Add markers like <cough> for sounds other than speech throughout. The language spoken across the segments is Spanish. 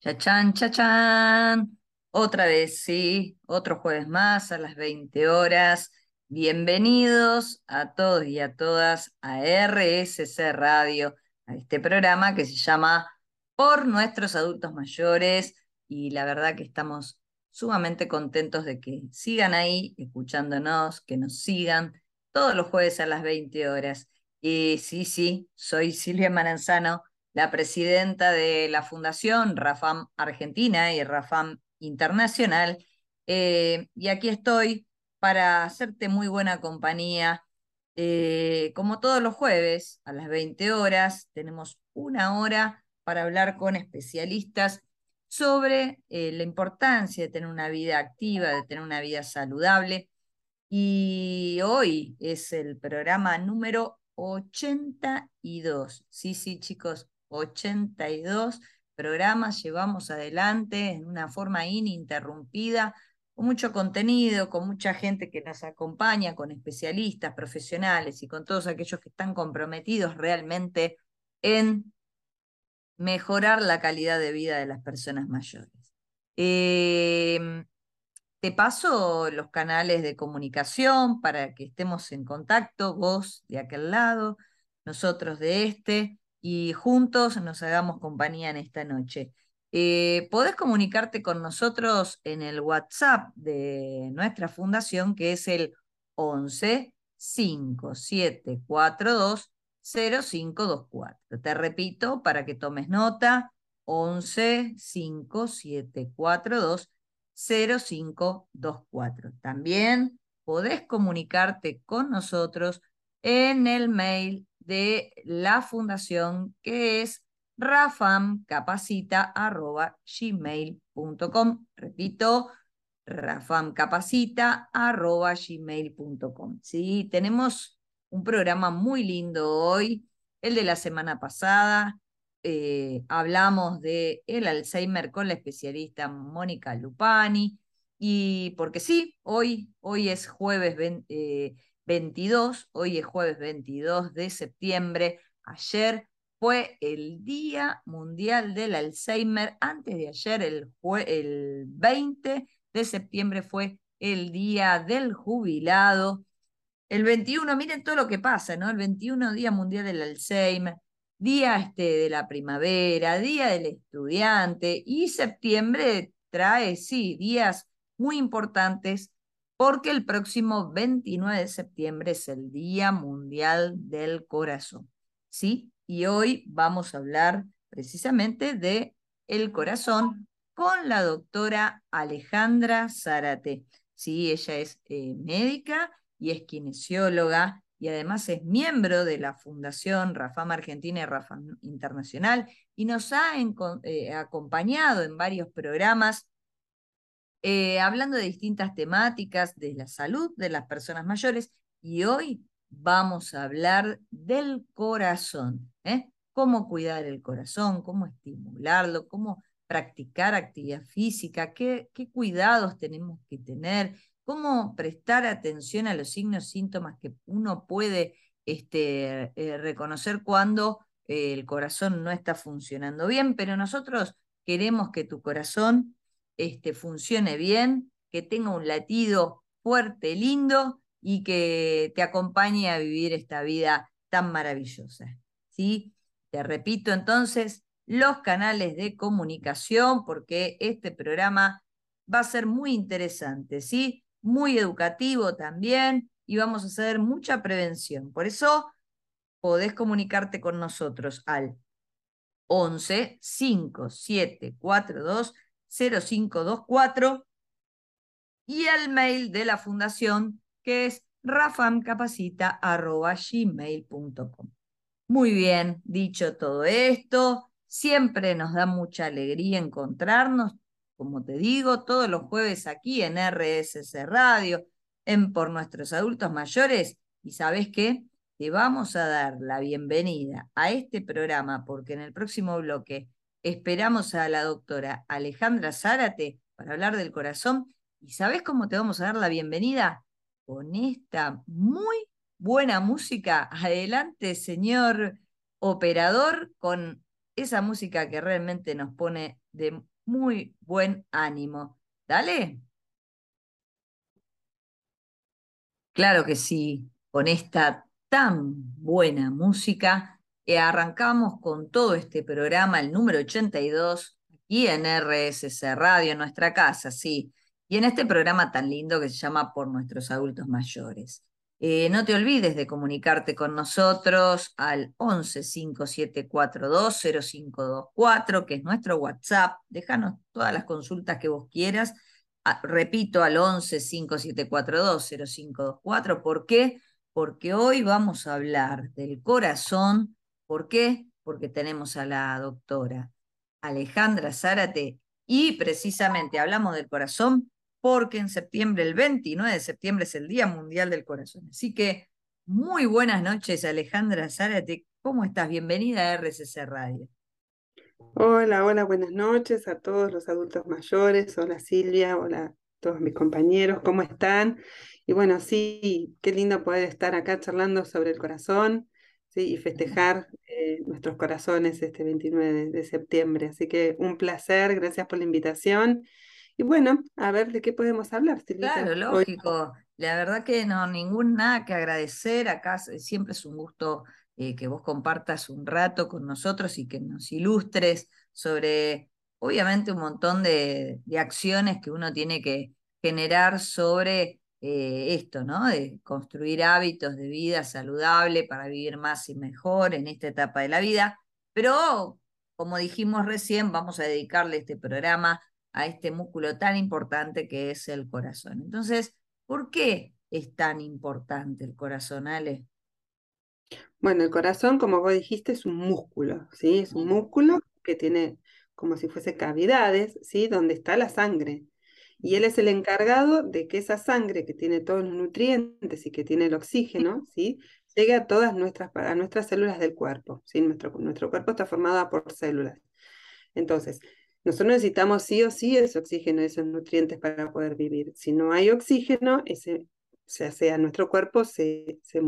Chachán, chachán. Otra vez, sí, otro jueves más a las 20 horas. Bienvenidos a todos y a todas a RSC Radio, a este programa que se llama Por nuestros adultos mayores. Y la verdad que estamos sumamente contentos de que sigan ahí escuchándonos, que nos sigan todos los jueves a las 20 horas. Y sí, sí, soy Silvia Maranzano la presidenta de la Fundación Rafam Argentina y Rafam Internacional. Eh, y aquí estoy para hacerte muy buena compañía. Eh, como todos los jueves, a las 20 horas, tenemos una hora para hablar con especialistas sobre eh, la importancia de tener una vida activa, de tener una vida saludable. Y hoy es el programa número 82. Sí, sí, chicos, 82 programas llevamos adelante en una forma ininterrumpida, con mucho contenido, con mucha gente que nos acompaña, con especialistas, profesionales y con todos aquellos que están comprometidos realmente en mejorar la calidad de vida de las personas mayores. Em, te paso los canales de comunicación para que estemos en contacto, vos de aquel lado, nosotros de este y juntos nos hagamos compañía en esta noche. Eh, podés comunicarte con nosotros en el WhatsApp de nuestra fundación, que es el 11 5742 0524. Te repito para que tomes nota, 11 5742 0524. También podés comunicarte con nosotros en el mail de la fundación que es rafamcapacita.gmail.com. Repito, rafamcapacita.gmail.com. Sí, tenemos un programa muy lindo hoy, el de la semana pasada. Eh, hablamos de el Alzheimer con la especialista Mónica Lupani. Y porque sí, hoy, hoy es jueves 22, hoy es jueves 22 de septiembre, ayer fue el Día Mundial del Alzheimer, antes de ayer, el, el 20 de septiembre fue el Día del Jubilado. El 21, miren todo lo que pasa, ¿no? El 21, Día Mundial del Alzheimer, Día este de la Primavera, Día del Estudiante, y septiembre trae, sí, días muy importantes porque el próximo 29 de septiembre es el Día Mundial del Corazón. ¿Sí? Y hoy vamos a hablar precisamente de el corazón con la doctora Alejandra Zárate. Sí, ella es eh, médica y es kinesióloga y además es miembro de la Fundación Rafam Argentina y Rafam Internacional y nos ha eh, acompañado en varios programas eh, hablando de distintas temáticas de la salud de las personas mayores y hoy vamos a hablar del corazón, ¿eh? cómo cuidar el corazón, cómo estimularlo, cómo practicar actividad física, qué, cuidados tenemos que tener, cómo prestar atención a los signos, síntomas que uno puede este, eh, reconocer cuando el corazón no está funcionando bien, pero nosotros queremos que tu corazón este, funcione bien, que tenga un latido fuerte, lindo y que te acompañe a vivir esta vida tan maravillosa. ¿sí? Te repito entonces los canales de comunicación porque este programa va a ser muy interesante, ¿sí? muy educativo también y vamos a hacer mucha prevención. Por eso podés comunicarte con nosotros al 11 5 7 4 2 0524 y el mail de la fundación que es rafamcapacita.gmail.com. Muy bien, dicho todo esto, siempre nos da mucha alegría encontrarnos, como te digo, todos los jueves aquí en RSC Radio, en Por Nuestros Adultos Mayores. Y sabes qué? Te vamos a dar la bienvenida a este programa porque en el próximo bloque Esperamos a la doctora Alejandra Zárate para hablar del corazón. ¿Y sabes cómo te vamos a dar la bienvenida? Con esta muy buena música. Adelante, señor operador, con esa música que realmente nos pone de muy buen ánimo. Dale. Claro que sí, con esta tan buena música, eh, arrancamos con todo este programa, el número 82, aquí en RSC Radio, en nuestra casa, sí, y en este programa tan lindo que se llama Por nuestros adultos mayores. Eh, no te olvides de comunicarte con nosotros al 11 5742 0524, que es nuestro WhatsApp. Déjanos todas las consultas que vos quieras. Ah, repito, al 11 5742 0524. ¿Por qué? Porque hoy vamos a hablar del corazón. ¿Por qué? Porque tenemos a la doctora Alejandra Zárate y precisamente hablamos del corazón porque en septiembre, el 29 de septiembre, es el Día Mundial del Corazón. Así que muy buenas noches, Alejandra Zárate. ¿Cómo estás? Bienvenida a RCC Radio. Hola, hola, buenas noches a todos los adultos mayores. Hola Silvia, hola todos mis compañeros, ¿cómo están? Y bueno, sí, qué lindo poder estar acá charlando sobre el corazón ¿sí? y festejar eh, nuestros corazones este 29 de, de septiembre. Así que un placer, gracias por la invitación y bueno, a ver de qué podemos hablar, Claro, lógico. La verdad que no, ningún nada que agradecer. Acá siempre es un gusto eh, que vos compartas un rato con nosotros y que nos ilustres sobre, obviamente, un montón de, acciones que uno tiene que generar sobre eh, esto, ¿no? De construir hábitos de vida saludable para vivir más y mejor en esta etapa de la vida. Pero, como dijimos recién, vamos a dedicarle este programa a este músculo tan importante que es el corazón. Entonces, ¿por qué es tan importante el corazón, Ale? Bueno, el corazón, como vos dijiste, es un músculo, ¿sí? Es un músculo que tiene como si fuese cavidades, ¿sí? Donde está la sangre. Y él es el encargado de que esa sangre que tiene todos los nutrientes y que tiene el oxígeno, ¿sí? Llegue a todas nuestras, a nuestras células del cuerpo, ¿sí? Nuestro, nuestro cuerpo está formado por células. Entonces, nosotros necesitamos sí o sí ese oxígeno, esos nutrientes para poder vivir. Si no hay oxígeno, ese, sea, nuestro cuerpo se, se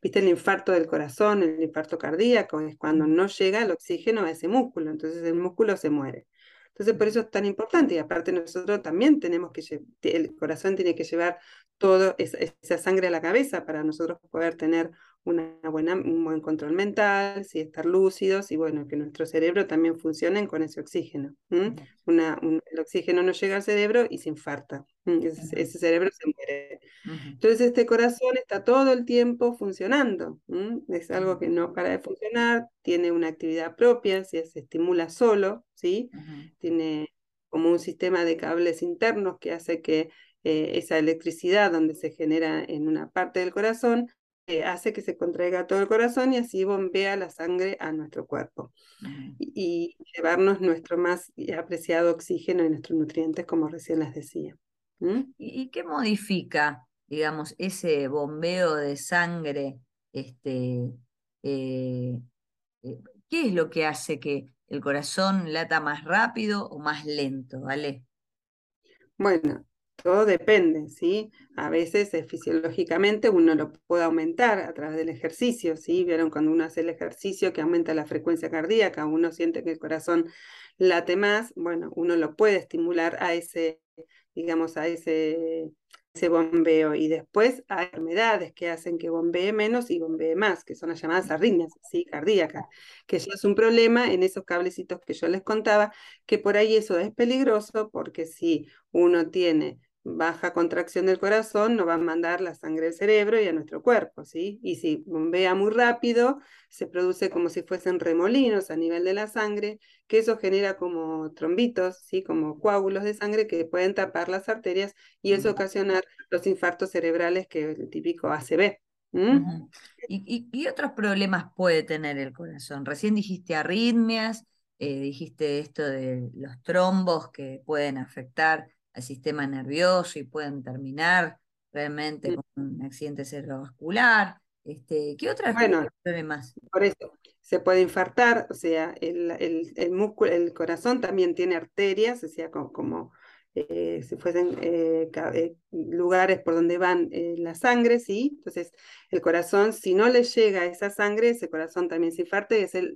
¿Viste el infarto del corazón, el infarto cardíaco? Es cuando no llega el oxígeno a ese músculo, entonces el músculo se muere. Entonces, por eso es tan importante. Y aparte, nosotros también tenemos que, el corazón tiene que llevar toda esa, sangre a la cabeza para nosotros poder tener una buena, un buen control mental, ¿sí? estar lúcidos y bueno, que nuestro cerebro también funcione con ese oxígeno. Una, el oxígeno no llega al cerebro y se infarta. Ese, cerebro se muere. Entonces este corazón está todo el tiempo funcionando. Es algo que no para de funcionar, tiene una actividad propia, se estimula solo, ¿sí? Tiene como un sistema de cables internos que hace que eh, esa electricidad donde se genera en una parte del corazón eh, hace que se contraiga todo el corazón y así bombea la sangre a nuestro cuerpo y, llevarnos nuestro más apreciado oxígeno y nuestros nutrientes, como recién les decía. ¿Y, qué modifica, digamos, ese bombeo de sangre? Este, eh, eh, ¿Qué es lo que hace que el corazón lata más rápido o más lento, ¿vale? Bueno, todo depende, ¿sí? A veces eh, fisiológicamente uno lo puede aumentar a través del ejercicio, ¿sí? Vieron cuando uno hace el ejercicio que aumenta la frecuencia cardíaca, uno siente que el corazón late más, bueno, uno lo puede estimular a ese, digamos, a ese ese bombeo. Y después hay enfermedades que hacen que bombee menos y bombee más, que son las llamadas arritmias ¿sí? cardíacas, que eso es un problema en esos cablecitos que yo les contaba, que por ahí eso es peligroso porque si uno tiene baja contracción del corazón, no va a mandar la sangre al cerebro y a nuestro cuerpo, ¿sí? Y si bombea muy rápido, se produce como si fuesen remolinos a nivel de la sangre, que eso genera como trombitos, ¿sí? Como coágulos de sangre que pueden tapar las arterias y eso ocasionar los infartos cerebrales que es el típico ACV. ¿Y, y, otros problemas puede tener el corazón? Recién dijiste arritmias, eh, dijiste esto de los trombos que pueden afectar al sistema nervioso y pueden terminar realmente con un accidente cerebrovascular. Este, ¿Qué otras bueno, problemas? Por eso, se puede infartar, o sea, el, el, músculo, el corazón también tiene arterias, o sea, como, eh, si fuesen eh, eh, lugares por donde van la sangre, ¿sí? Entonces, el corazón, si no le llega esa sangre, ese corazón también se infarta y es el,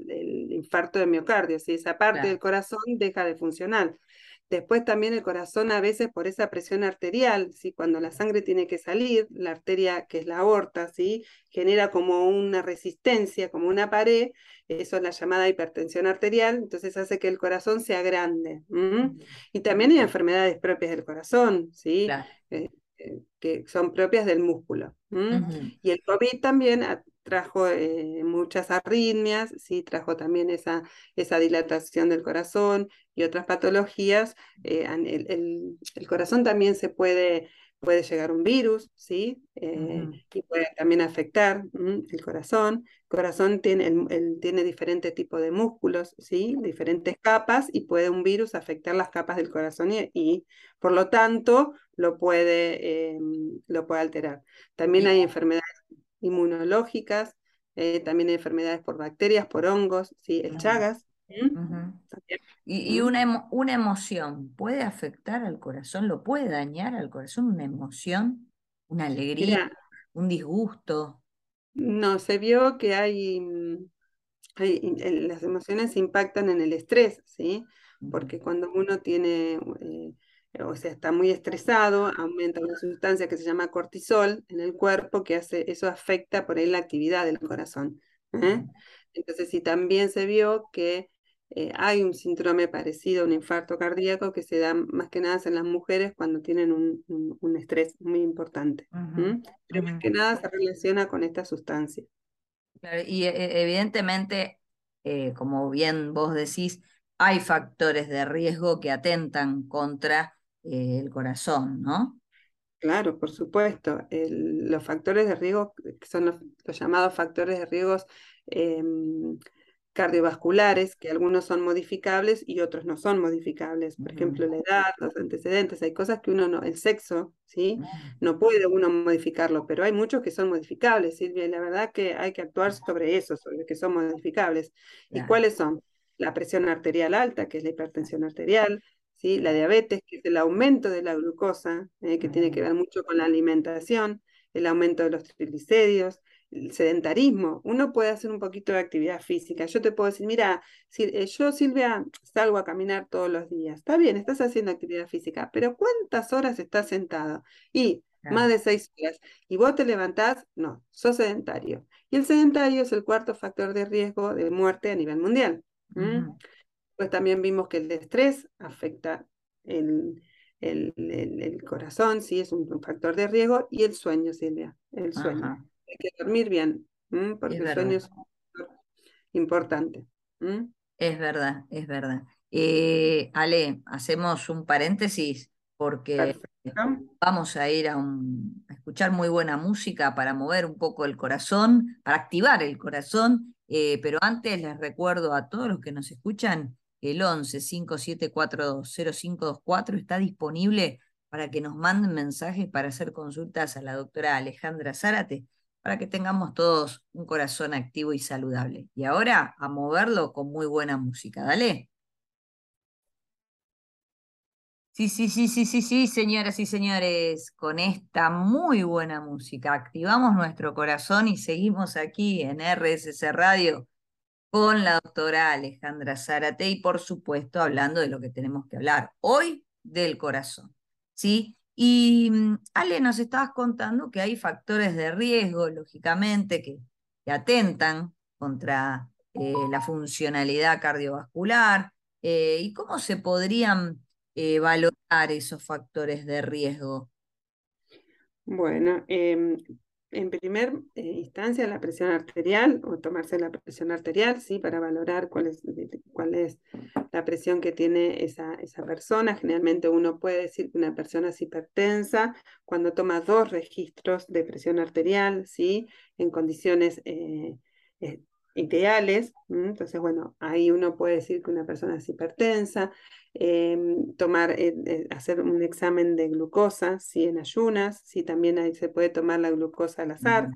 infarto de miocardio, si esa parte del corazón deja de funcionar. Después también el corazón a veces por esa presión arterial, ¿sí? cuando la sangre tiene que salir, la arteria que es la aorta, ¿sí? genera como una resistencia, como una pared, eso es la llamada hipertensión arterial, entonces hace que el corazón sea grande. Y también hay enfermedades propias del corazón, ¿sí? Eh, eh, que son propias del músculo. Y el COVID también trajo eh, muchas arritmias, sí, trajo también esa, esa dilatación del corazón y otras patologías. Eh, el, corazón también se puede, puede llegar un virus, ¿sí? Eh, y puede también afectar el corazón. El corazón tiene, el, tiene diferentes tipos de músculos, ¿sí? Diferentes capas y puede un virus afectar las capas del corazón y, por lo tanto lo puede, lo puede alterar. También hay enfermedades inmunológicas, eh, también enfermedades por bacterias, por hongos, ¿sí? el Chagas. Y, una, una, emoción puede afectar al corazón, lo puede dañar al corazón, una emoción, una alegría, un disgusto. No, se vio que hay, mm, hay, las emociones impactan en el estrés, ¿sí? Porque cuando uno tiene eh, o sea, está muy estresado, aumenta una sustancia que se llama cortisol en el cuerpo, que hace, eso afecta por ahí la actividad del corazón. ¿eh? Entonces, sí, también se vio que eh, hay un síndrome parecido a un infarto cardíaco que se da más que nada en las mujeres cuando tienen un, un, estrés muy importante. Pero más que nada se relaciona con esta sustancia. y e, evidentemente, eh, como bien vos decís, hay factores de riesgo que atentan contra eh, el corazón, ¿no? Claro, por supuesto. los factores de riesgo, que son los, llamados factores de riesgo em, cardiovasculares, que algunos son modificables y otros no son modificables. Por ejemplo, la edad, los antecedentes, hay cosas que uno no, el sexo, ¿sí? No puede uno modificarlo, pero hay muchos que son modificables, Silvia, y la verdad que hay que actuar sobre eso, sobre que son modificables. ¿Y cuáles son? La presión arterial alta, que es la hipertensión arterial, ¿sí? La diabetes, que es el aumento de la glucosa, eh, que tiene que ver mucho con la alimentación, el aumento de los triglicéridos, el sedentarismo. Uno puede hacer un poquito de actividad física. Yo te puedo decir, mira, si, eh, yo Silvia salgo a caminar todos los días. Está bien, estás haciendo actividad física, pero ¿cuántas horas estás sentado? Y más de seis horas. ¿Y vos te levantás? No, sos sedentario. Y el sedentario es el cuarto factor de riesgo de muerte a nivel mundial. Pues también vimos que el estrés afecta el, el, corazón, sí, es un, factor de riesgo, y el sueño, Silvia, el sueño. Hay que dormir bien, porque el sueño es importante. Es verdad, es verdad. Eh, Ale, hacemos un paréntesis porque vamos a ir a, un, a, escuchar muy buena música para mover un poco el corazón, para activar el corazón, eh, pero antes les recuerdo a todos los que nos escuchan el 11 5742 0524 está disponible para que nos manden mensajes para hacer consultas a la doctora Alejandra Zárate, para que tengamos todos un corazón activo y saludable. Y ahora a moverlo con muy buena música. Dale. Sí, sí, sí, sí, sí, sí, señoras y señores, con esta muy buena música activamos nuestro corazón y seguimos aquí en RSC Radio con la doctora Alejandra Zárate y por supuesto hablando de lo que tenemos que hablar hoy del corazón. ¿sí? Y mm, Ale, nos estabas contando que hay factores de riesgo, lógicamente, que, atentan contra eh, la funcionalidad cardiovascular. Eh, ¿Y cómo se podrían eh, valorar esos factores de riesgo? Bueno, em, en primer eh, instancia la presión arterial o tomarse la presión arterial, ¿sí? Para valorar cuál es, cuál es la presión que tiene esa, esa persona. Generalmente uno puede decir que una persona es hipertensa cuando toma dos registros de presión arterial, ¿sí? En condiciones eh, eh, ideales. Entonces, bueno, ahí uno puede decir que una persona es hipertensa. Em, tomar, eh, eh, hacer un examen de glucosa, si en ayunas, si también ahí se puede tomar la glucosa al azar.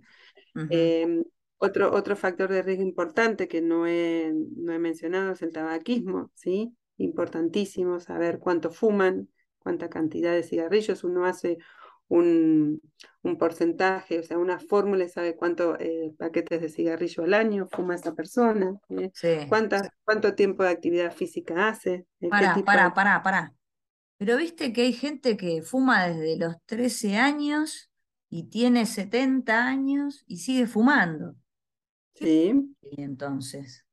Em, otro, otro factor de riesgo importante que no he, no he mencionado es el tabaquismo, ¿sí? Importantísimo saber cuánto fuman, cuánta cantidad de cigarrillos, uno hace un, porcentaje, o sea, una fórmula y sabe cuántos eh, paquetes de cigarrillo al año fuma esa persona, eh, cuánto tiempo de actividad física hace. Pará, pará, pará, pará. Pero viste que hay gente que fuma desde los 13 años y tiene 70 años y sigue fumando. Sí. Y entonces.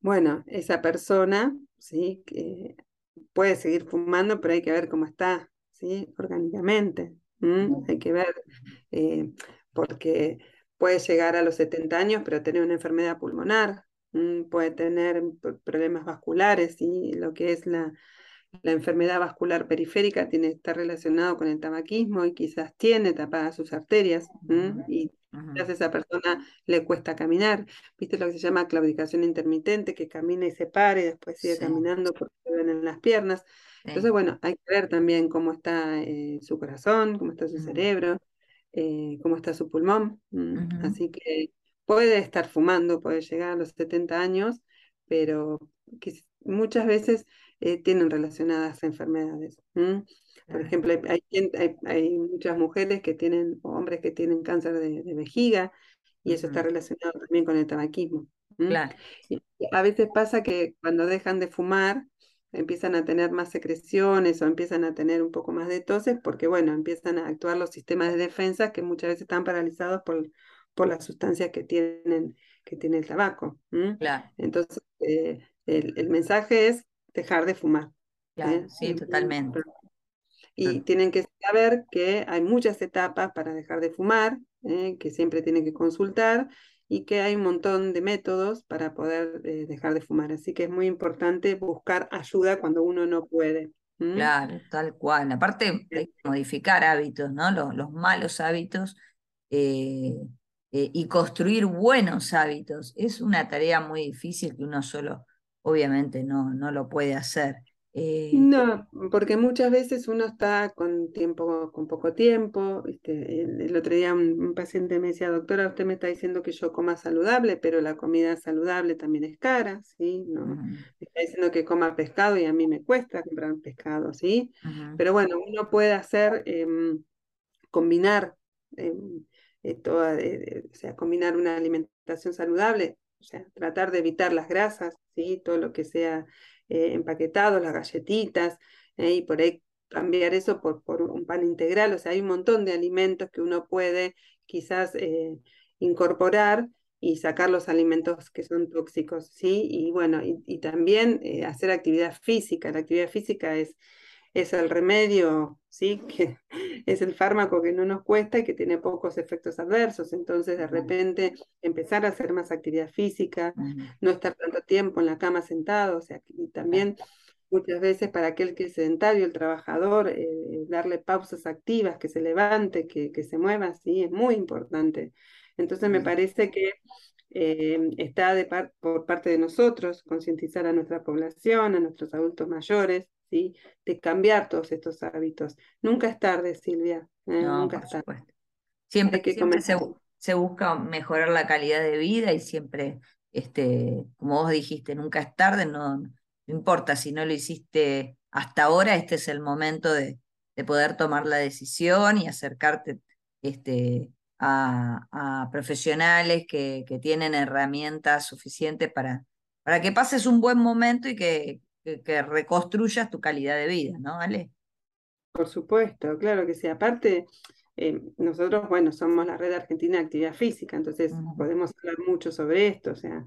Bueno, esa persona, sí, que puede seguir fumando, pero hay que ver cómo está, sí, orgánicamente. Hay que ver, eh, porque puede llegar a los 70 años, pero tener una enfermedad pulmonar, puede tener problemas vasculares, y lo que es la, la enfermedad vascular periférica tiene, está relacionado con el tabaquismo y quizás tiene tapadas sus arterias y quizás a esa persona le cuesta caminar. ¿Viste lo que se llama claudicación intermitente? Que camina y se pare y después sigue caminando porque se ven en las piernas. Entonces, bueno, hay que ver también cómo está eh, su corazón, cómo está su cerebro, eh, cómo está su pulmón. Así que puede estar fumando, puede llegar a los 70 años, pero muchas veces eh, tienen relacionadas enfermedades. Por ejemplo, hay, hay, muchas mujeres que tienen, o hombres que tienen cáncer de, vejiga, y eso está relacionado también con el tabaquismo. a veces pasa que cuando dejan de fumar, empiezan a tener más secreciones o empiezan a tener un poco más de toses, porque bueno, empiezan a actuar los sistemas de defensa que muchas veces están paralizados por, por las sustancias que tienen que tiene el tabaco. Entonces, eh, el, el, mensaje es dejar de fumar. ¿eh? sí, totalmente. Y tienen que saber que hay muchas etapas para dejar de fumar, ¿eh? que siempre tienen que consultar y que hay un montón de métodos para poder eh, dejar de fumar. Así que es muy importante buscar ayuda cuando uno no puede. Claro, tal cual. Aparte hay que modificar hábitos, ¿no? Los, los malos hábitos y construir buenos hábitos. Es una tarea muy difícil que uno solo obviamente no, no lo puede hacer. Eh, no, porque muchas veces uno está con tiempo, con poco tiempo. El, otro día un, paciente me decía, doctora, usted me está diciendo que yo coma saludable, pero la comida saludable también es cara, ¿sí? No, Me está diciendo que coma pescado y a mí me cuesta comprar pescado, ¿sí? Pero bueno, uno puede hacer, em, combinar, em, eh, toda, o sea, combinar una alimentación saludable o sea, tratar de evitar las grasas, ¿sí? todo lo que sea eh, empaquetado, las galletitas, ¿eh? y por ahí cambiar eso por, por, un pan integral. O sea, hay un montón de alimentos que uno puede quizás eh, incorporar y sacar los alimentos que son tóxicos, ¿sí? Y bueno, y, también hacer actividad física. La actividad física es es el remedio, ¿sí? <laughs> Que es el fármaco que no nos cuesta y que tiene pocos efectos adversos. Entonces, de repente, empezar a hacer más actividad física, no estar tanto tiempo en la cama sentado, o sea, y también muchas veces para aquel que es sedentario, el trabajador, eh, darle pausas activas, que se levante, que, que se mueva, sí, es muy importante. Entonces, me parece que eh, está de por parte de nosotros concientizar a nuestra población, a nuestros adultos mayores, ¿sí? de cambiar todos estos hábitos. Nunca es tarde, Silvia. ¿eh? nunca es tarde. Siempre, que se, busca mejorar la calidad de vida y siempre, este, como vos dijiste, nunca es tarde, no, no importa si no lo hiciste hasta ahora, este es el momento de, de poder tomar la decisión y acercarte este, a, profesionales que, que, tienen herramientas suficientes para, para que pases un buen momento y que, que, reconstruyas tu calidad de vida, ¿no, Ale? Por supuesto, claro que sí. Aparte, eh, nosotros, bueno, somos la Red Argentina de Actividad Física, entonces podemos hablar mucho sobre esto, o sea,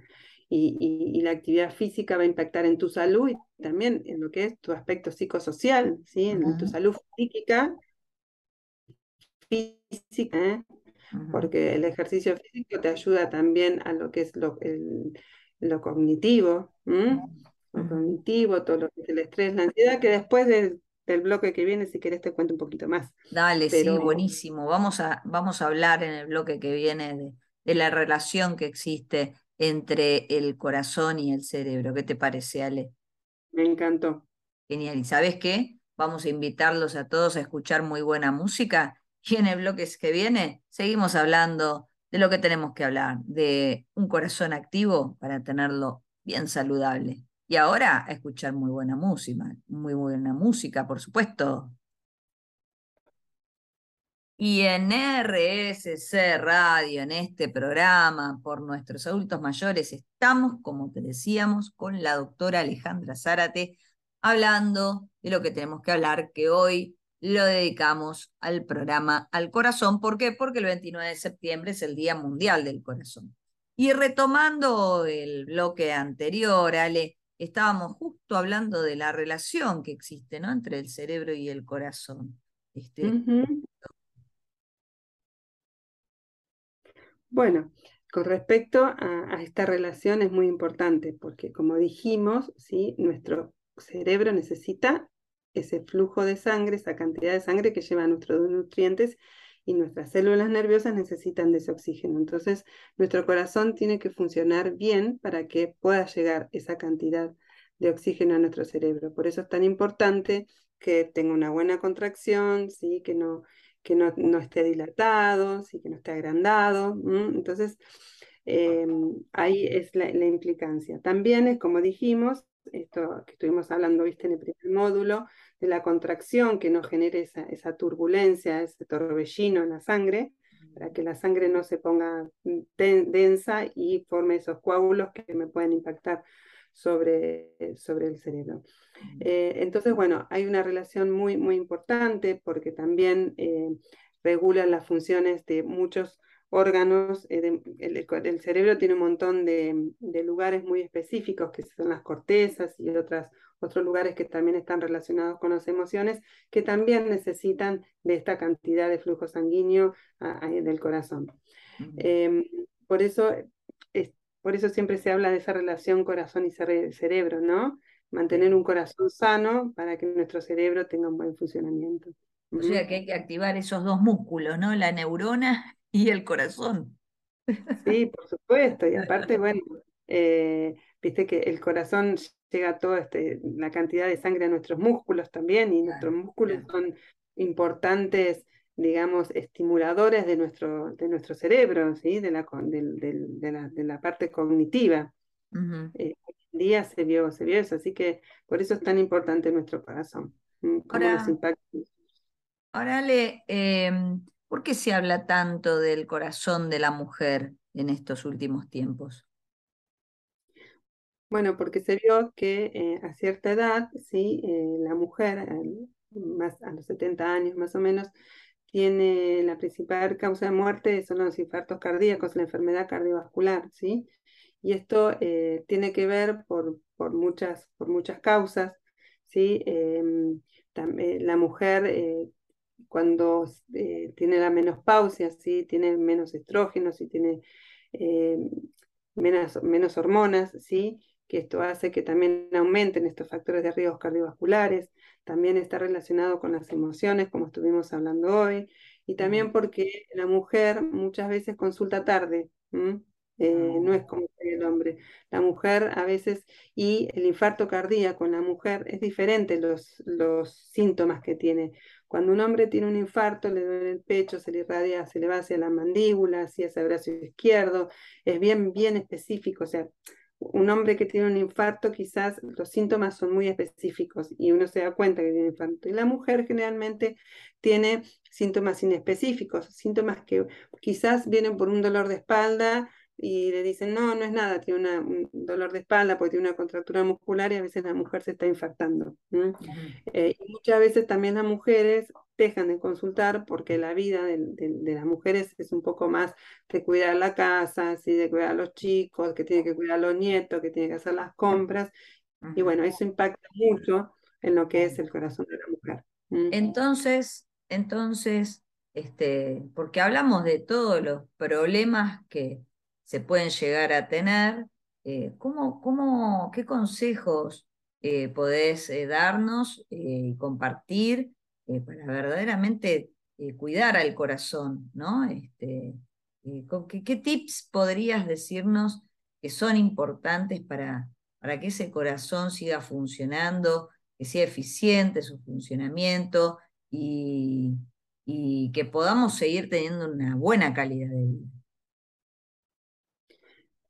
y, y, la actividad física va a impactar en tu salud y también en lo que es tu aspecto psicosocial, ¿sí? En tu salud psíquica, física, ¿eh? porque el ejercicio físico te ayuda también a lo que es lo, lo cognitivo, lo cognitivo, todo lo que es el estrés, la ansiedad, que después del, bloque que viene, si querés, te cuento un poquito más. Dale, sí, buenísimo. Vamos a, vamos a hablar en el bloque que viene de, de la relación que existe entre el corazón y el cerebro. ¿Qué te parece, Ale? Me encantó. Genial. ¿Y sabes qué? Vamos a invitarlos a todos a escuchar muy buena música y en el bloque que viene seguimos hablando de lo que tenemos que hablar, de un corazón activo para tenerlo bien saludable. Y ahora a escuchar muy buena música, muy buena música, por supuesto. Y en RSC Radio, en este programa por nuestros adultos mayores, estamos, como te decíamos, con la doctora Alejandra Zárate, hablando de lo que tenemos que hablar, que hoy lo dedicamos al programa Al Corazón. ¿Por qué? Porque el 29 de septiembre es el Día Mundial del Corazón. Y retomando el bloque anterior, Ale, estábamos justo hablando de la relación que existe ¿no? entre el cerebro y el corazón. Este, Bueno, con respecto a, esta relación es muy importante porque como dijimos, ¿sí? nuestro cerebro necesita ese flujo de sangre, esa cantidad de sangre que lleva nuestros nutrientes y nuestras células nerviosas necesitan de ese oxígeno. Entonces, nuestro corazón tiene que funcionar bien para que pueda llegar esa cantidad de oxígeno a nuestro cerebro. Por eso es tan importante que tenga una buena contracción, ¿sí? que, no, que no, no esté dilatado, ¿sí? que no esté agrandado. Entonces, em, ahí es la, implicancia. También es, como dijimos, esto que estuvimos hablando, viste, en el primer módulo, de la contracción que no genere esa, esa turbulencia, ese torbellino en la sangre, para que la sangre no se ponga densa y forme esos coágulos que me pueden impactar sobre, sobre el cerebro. Eh, entonces, bueno, hay una relación muy, muy importante porque también eh, regula las funciones de muchos órganos. Eh, el, cerebro tiene un montón de, lugares muy específicos, que son las cortezas y otras, otros lugares que también están relacionados con las emociones, que también necesitan de esta cantidad de flujo sanguíneo del corazón. Em, por eso por eso siempre se habla de esa relación corazón y cerebro, ¿no? Mantener un corazón sano para que nuestro cerebro tenga un buen funcionamiento. O sea que hay que activar esos dos músculos, ¿no? La neurona y el corazón. Sí, por supuesto. Y aparte, bueno, eh, viste que el corazón llega toda este, la cantidad de sangre a nuestros músculos también, y nuestros músculos son importantes digamos, estimuladores de nuestro, de nuestro cerebro, ¿sí? de, la, de, la, parte cognitiva. Eh, hoy en día se vio, se vio eso, así que por eso es tan importante nuestro corazón. Ahora, ahora Ale, em, ¿por qué se habla tanto del corazón de la mujer en estos últimos tiempos? Bueno, porque se vio que eh, a cierta edad, sí, eh, la mujer, más a los 70 años más o menos, tiene la principal causa de muerte son los infartos cardíacos, la enfermedad cardiovascular, ¿sí? Y esto eh, tiene que ver por, por, muchas, por muchas causas, ¿sí? Em, eh, la mujer eh, cuando tiene la menopausia, ¿sí? Tiene menos estrógenos y tiene menos, menos hormonas, ¿sí? Que esto hace que también aumenten estos factores de riesgo cardiovasculares también está relacionado con las emociones, como estuvimos hablando hoy, y también porque la mujer muchas veces consulta tarde, eh, no es como el hombre. La mujer a veces, y el infarto cardíaco en la mujer es diferente los, los síntomas que tiene. Cuando un hombre tiene un infarto, le duele el pecho, se le irradia, se le va hacia la mandíbula, hacia ese brazo izquierdo, es bien, bien específico, o sea, un hombre que tiene un infarto, quizás los síntomas son muy específicos y uno se da cuenta que tiene infarto. Y la mujer generalmente tiene síntomas inespecíficos, síntomas que quizás vienen por un dolor de espalda y le dicen, no, no es nada, tiene un dolor de espalda porque tiene una contractura muscular y a veces la mujer se está infartando. Eh, y muchas veces también las mujeres dejan de consultar porque la vida de, las mujeres es un poco más de cuidar la casa, ¿sí? de cuidar a los chicos, que tiene que cuidar a los nietos, que tiene que hacer las compras. Y bueno, eso impacta mucho en lo que es el corazón de la mujer. Entonces, entonces, este, porque hablamos de todos los problemas que se pueden llegar a tener, eh, ¿cómo, cómo, ¿qué consejos eh, podés eh, darnos y compartir eh, para verdaderamente eh, cuidar al corazón, ¿no? Este, eh, ¿qué, tips podrías decirnos que son importantes para, para que ese corazón siga funcionando, que sea eficiente su funcionamiento y, y que podamos seguir teniendo una buena calidad de vida?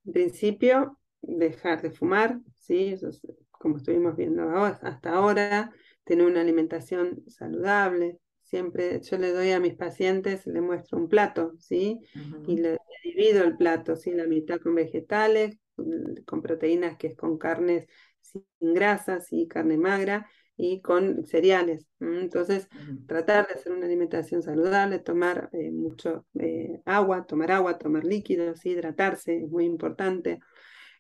En principio, dejar de fumar, ¿sí? Eso es como estuvimos viendo hasta ahora, tener una alimentación saludable. Siempre yo le doy a mis pacientes, le muestro un plato, ¿sí? Y le, divido el plato, ¿sí? La mitad con vegetales, con proteínas, que es con carnes sin grasas y carne magra, y con cereales. Entonces, tratar de hacer una alimentación saludable, tomar eh, mucho eh, agua, tomar agua, tomar líquidos, hidratarse, es muy importante.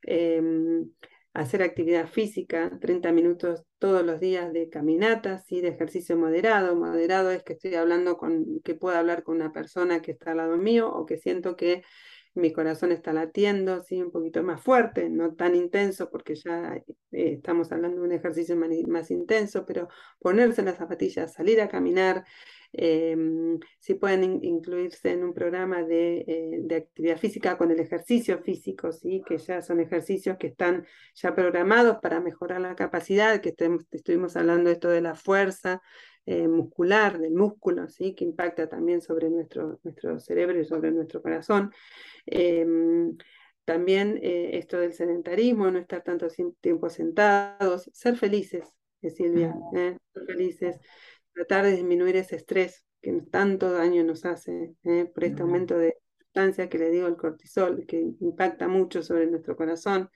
Em, hacer actividad física, 30 minutos todos los días de caminatas y de ejercicio moderado. Moderado es que estoy hablando con, que pueda hablar con una persona que está al lado mío o que siento que mi corazón está latiendo, ¿sí? un poquito más fuerte, no tan intenso porque ya eh, estamos hablando de un ejercicio más, intenso, pero ponerse las zapatillas, salir a caminar, em, si pueden incluirse en un programa eh, de, actividad física con el ejercicio físico, ¿sí? que ya son ejercicios que están ya programados para mejorar la capacidad, que estuvimos hablando de esto de la fuerza, eh, muscular, del músculo, ¿sí? que impacta también sobre nuestro, nuestro cerebro y sobre nuestro corazón. Em, también eh, esto del sedentarismo, no estar tanto tiempo sentados, ser felices, eh, Silvia, ser felices, tratar de disminuir ese estrés que tanto daño nos hace por este aumento de sustancia que le digo el cortisol, que impacta mucho sobre nuestro corazón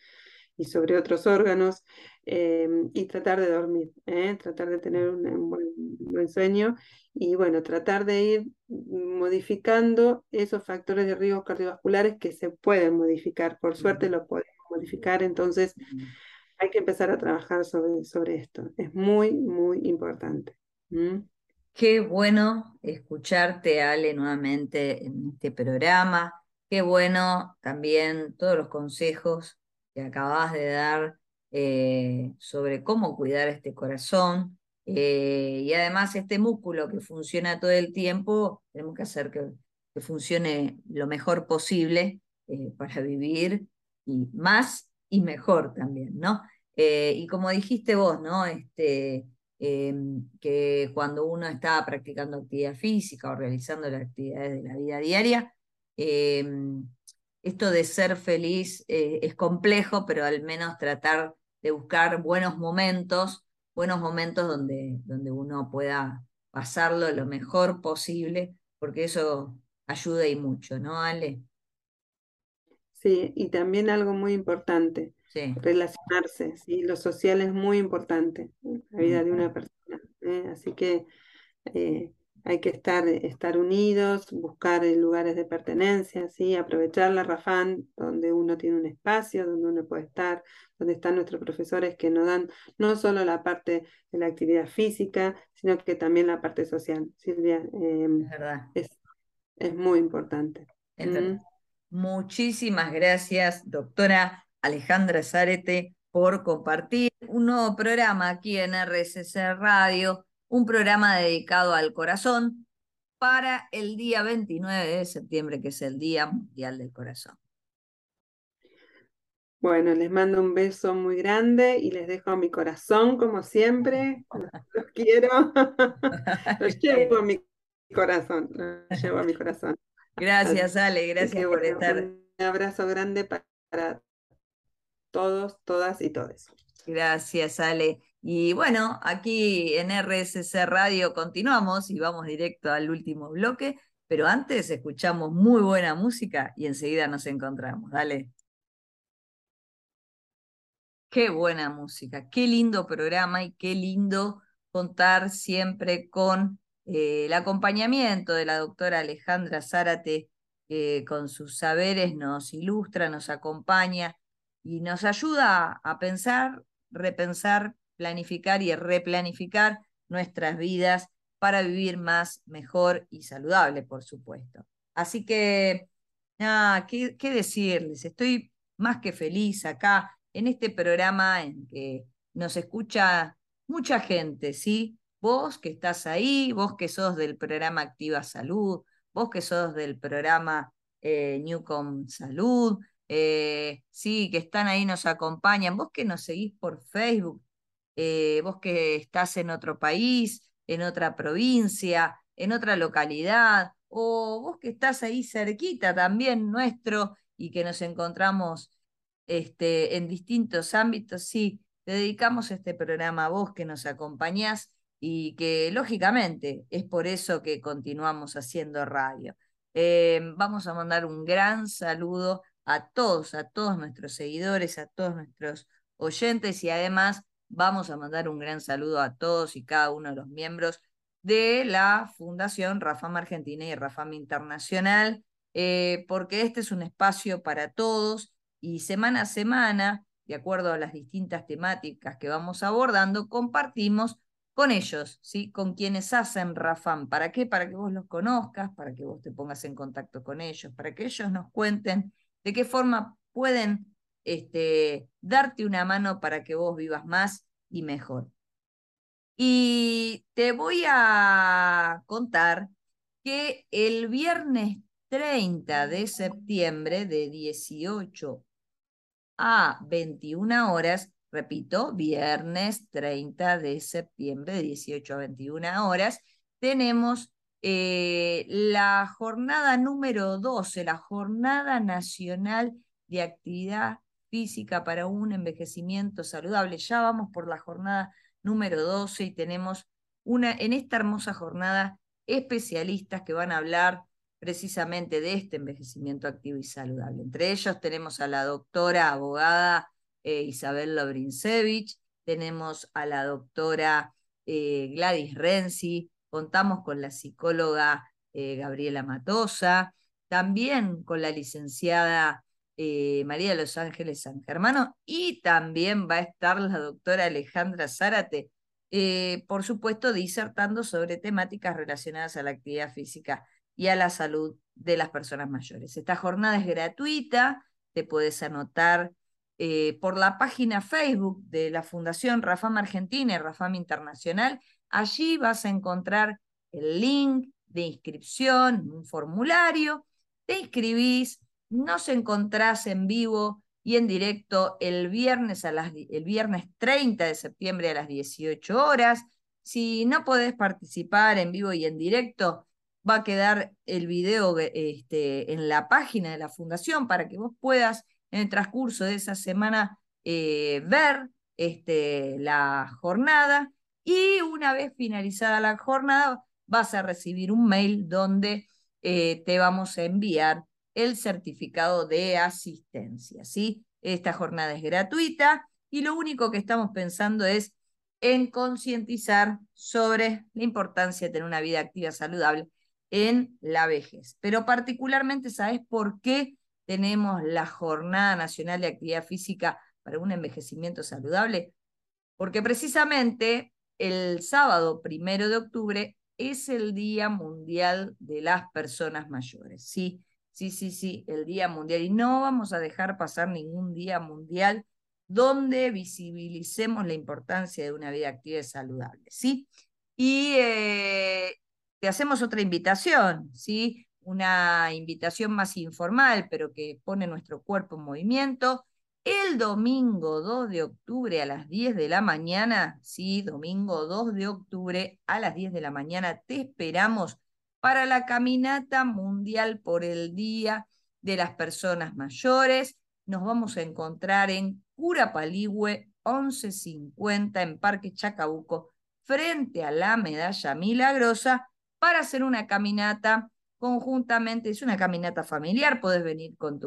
y sobre otros órganos, em, y tratar de dormir, ¿eh? tratar de tener un, buen, sueño y bueno, tratar de ir modificando esos factores de riesgo cardiovasculares que se pueden modificar, por suerte lo podemos modificar, entonces hay que empezar a trabajar sobre, sobre esto, es muy, muy importante. Qué bueno escucharte, Ale, nuevamente en este programa. Qué bueno también todos los consejos que acabas de dar eh, sobre cómo cuidar este corazón. Eh, y además este músculo que funciona todo el tiempo, tenemos que hacer que, funcione lo mejor posible eh, para vivir y más y mejor también, ¿no? y como dijiste vos, ¿no? Este, em, que cuando uno está practicando actividad física o realizando las actividades de la vida diaria, em, esto de ser feliz eh, es complejo, pero al menos tratar de buscar buenos momentos, buenos momentos donde, donde uno pueda pasarlo lo mejor posible, porque eso ayuda y mucho, ¿no, Ale? Sí, y también algo muy importante, relacionarse, ¿sí? Lo social es muy importante en la vida de una persona. ¿eh? Así que eh, hay que estar, estar unidos, buscar lugares de pertenencia, ¿sí? aprovechar la Rafán donde uno tiene un espacio, donde uno puede estar, donde están nuestros profesores que nos dan no solo la parte de la actividad física, sino que también la parte social. Silvia, em, es, verdad. Es, muy importante. ¿Mm? Muchísimas gracias, doctora Alejandra Zárete, por compartir un nuevo programa aquí en RSC Radio un programa dedicado al corazón para el día 29 de septiembre, que es el Día Mundial del Corazón. Bueno, les mando un beso muy grande y les dejo mi corazón, como siempre. Los quiero. <laughs> Los llevo a mi corazón. Los llevo a mi corazón. Gracias, Ale. Gracias por estar. Un abrazo grande para todos, todas y todos. Gracias, Ale. Y bueno, aquí en RSC Radio continuamos y vamos directo al último bloque, pero antes escuchamos muy buena música y enseguida nos encontramos. Dale. Qué buena música, qué lindo programa y qué lindo contar siempre con eh, el acompañamiento de la doctora Alejandra Zárate, que con sus saberes nos ilustra, nos acompaña y nos ayuda a pensar, repensar planificar y replanificar nuestras vidas para vivir más, mejor y saludable, por supuesto. Así que, nada, ¿qué, decirles? Estoy más que feliz acá en este programa en que nos escucha mucha gente, ¿sí? Vos que estás ahí, vos que sos del programa Activa Salud, vos que sos del programa eh, Newcom Salud, eh, sí, que están ahí, nos acompañan, vos que nos seguís por Facebook, eh, vos que estás en otro país, en otra provincia, en otra localidad, o vos que estás ahí cerquita también nuestro y que nos encontramos este, en distintos ámbitos, sí, te dedicamos este programa a vos que nos acompañás y que lógicamente es por eso que continuamos haciendo radio. Eh, vamos a mandar un gran saludo a todos, a todos nuestros seguidores, a todos nuestros oyentes y además vamos a mandar un gran saludo a todos y cada uno de los miembros de la Fundación Rafam Argentina y Rafam Internacional, eh, porque este es un espacio para todos y semana a semana, de acuerdo a las distintas temáticas que vamos abordando, compartimos con ellos, ¿sí? con quienes hacen Rafam. ¿Para qué? Para que vos los conozcas, para que vos te pongas en contacto con ellos, para que ellos nos cuenten de qué forma pueden este, darte una mano para que vos vivas más y mejor. Y te voy a contar que el viernes 30 de septiembre de 18 a 21 horas repito, viernes 30 de septiembre de 18 a 21 horas, tenemos eh, la jornada número 12, la Jornada Nacional de Actividad Física para un Envejecimiento Saludable. Ya vamos por la jornada número 12 y tenemos una, en esta hermosa jornada especialistas que van a hablar precisamente de este envejecimiento activo y saludable. Entre ellos tenemos a la doctora abogada eh, Isabel Lobrinsevich, tenemos a la doctora eh, Gladys Renzi, contamos con la psicóloga eh, Gabriela Matosa, también con la licenciada María de los Ángeles San Germano y también va a estar la doctora Alejandra Zárate, por supuesto, disertando sobre temáticas relacionadas a la actividad física y a la salud de las personas mayores. Esta jornada es gratuita, te puedes anotar eh, por la página Facebook de la Fundación Rafam Argentina y Rafam Internacional. Allí vas a encontrar el link de inscripción, un formulario, te inscribís, nos encontrás en vivo y en directo el viernes, a las, el viernes 30 de septiembre a las 18 horas. Si no podés participar en vivo y en directo, va a quedar el video este, en la página de la fundación para que vos puedas en el transcurso de esa semana eh, ver este, la jornada y una vez finalizada la jornada vas a recibir un mail donde eh, te vamos a enviar el certificado de asistencia. ¿sí? Esta jornada es gratuita y lo único que estamos pensando es en concientizar sobre la importancia de tener una vida activa saludable en la vejez. Pero particularmente, ¿sabes por qué tenemos la Jornada Nacional de Actividad Física para un envejecimiento saludable, porque precisamente el sábado primero de octubre es el Día Mundial de las Personas Mayores. Sí, sí, sí, sí, el Día Mundial. Y no vamos a dejar pasar ningún Día Mundial donde visibilicemos la importancia de una vida activa y saludable. ¿sí? Y eh, te hacemos otra invitación, ¿sí? una invitación más informal, pero que pone nuestro cuerpo en movimiento. El domingo 2 de octubre a las 10 de la mañana, sí, domingo 2 de octubre a las 10 de la mañana, te esperamos para la caminata mundial por el Día de las Personas Mayores. Nos vamos a encontrar en Curapaligüe 1150 en Parque Chacabuco, frente a la Medalla Milagrosa, para hacer una caminata conjuntamente, es una caminata familiar, puedes venir con,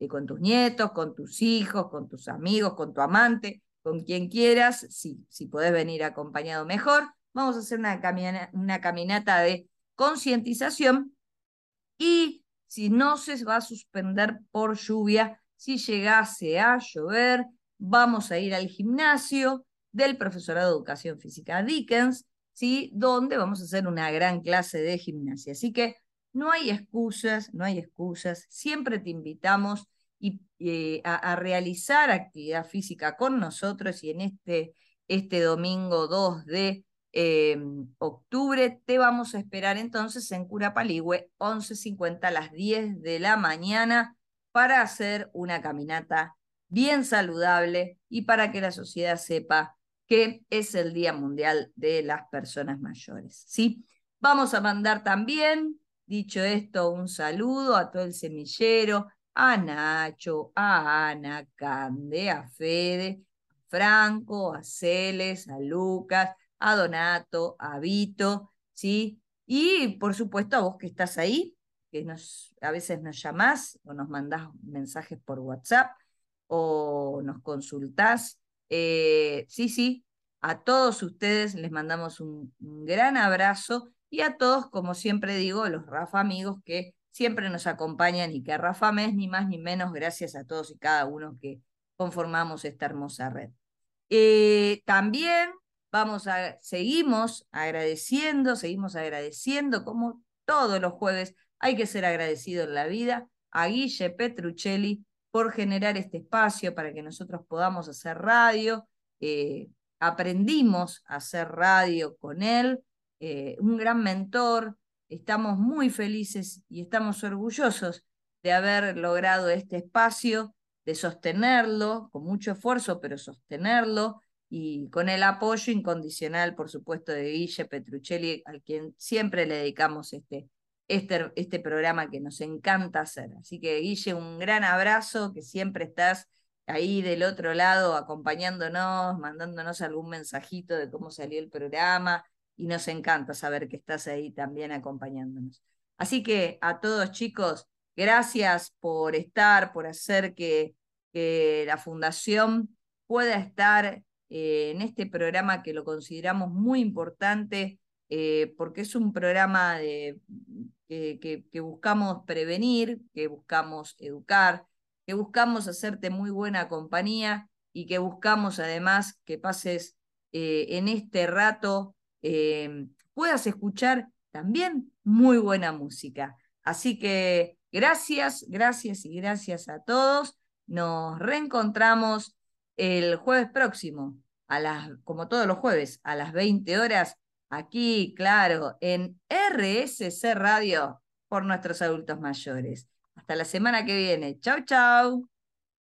eh, con tus nietos, con tus hijos, con tus amigos, con tu amante, con quien quieras, si, si podés venir acompañado mejor. Vamos a hacer una, una caminata de concientización y si no se va a suspender por lluvia, si llegase a llover, vamos a ir al gimnasio del profesorado de educación física Dickens, ¿sí? donde vamos a hacer una gran clase de gimnasia. Así que no hay excusas, no hay excusas. Siempre te invitamos eh, a, realizar actividad física con nosotros y en este, este domingo 2 de em, octubre te vamos a esperar entonces en Curapaligüe 11.50 a las 10 de la mañana para hacer una caminata bien saludable y para que la sociedad sepa que es el Día Mundial de las Personas Mayores. ¿sí? Vamos a mandar también Dicho esto, un saludo a todo el semillero, a Nacho, a Ana, Cande, a Fede, Franco, a Celes, a Lucas, a Donato, a Vito, ¿sí? Y por supuesto a vos que estás ahí, que nos, a veces nos llamás o nos mandás mensajes por WhatsApp o nos consultás. Eh, sí, sí, a todos ustedes les mandamos un, gran abrazo y a todos, como siempre digo, los Rafa amigos que siempre nos acompañan y que Rafa Mes, ni más ni menos, gracias a todos y cada uno que conformamos esta hermosa red. Eh, también vamos a, seguimos agradeciendo, seguimos agradeciendo, como todos los jueves, hay que ser agradecido en la vida, a Guille Petruccelli por generar este espacio para que nosotros podamos hacer radio. Eh, aprendimos a hacer radio con él, eh, un gran mentor. Estamos muy felices y estamos orgullosos de haber logrado este espacio, de sostenerlo con mucho esfuerzo, pero sostenerlo y con el apoyo incondicional, por supuesto, de Guille Petruccelli, al quien siempre le dedicamos este, este, este programa que nos encanta hacer. Así que Guille, un gran abrazo, que siempre estás ahí del otro lado acompañándonos, mandándonos algún mensajito de cómo salió el programa y nos encanta saber que estás ahí también acompañándonos. Así que a todos chicos, gracias por estar, por hacer que, que la fundación pueda estar eh, en este programa que lo consideramos muy importante eh, porque es un programa de, que, buscamos prevenir, que buscamos educar, que buscamos hacerte muy buena compañía y que buscamos además que pases eh, en este rato, puedas escuchar también muy buena música. Así que gracias, gracias y gracias a todos. Nos reencontramos el jueves próximo, a las, como todos los jueves, a las 20 horas, aquí, claro, en RSC Radio por nuestros adultos mayores. Hasta la semana que viene. Chau, chau.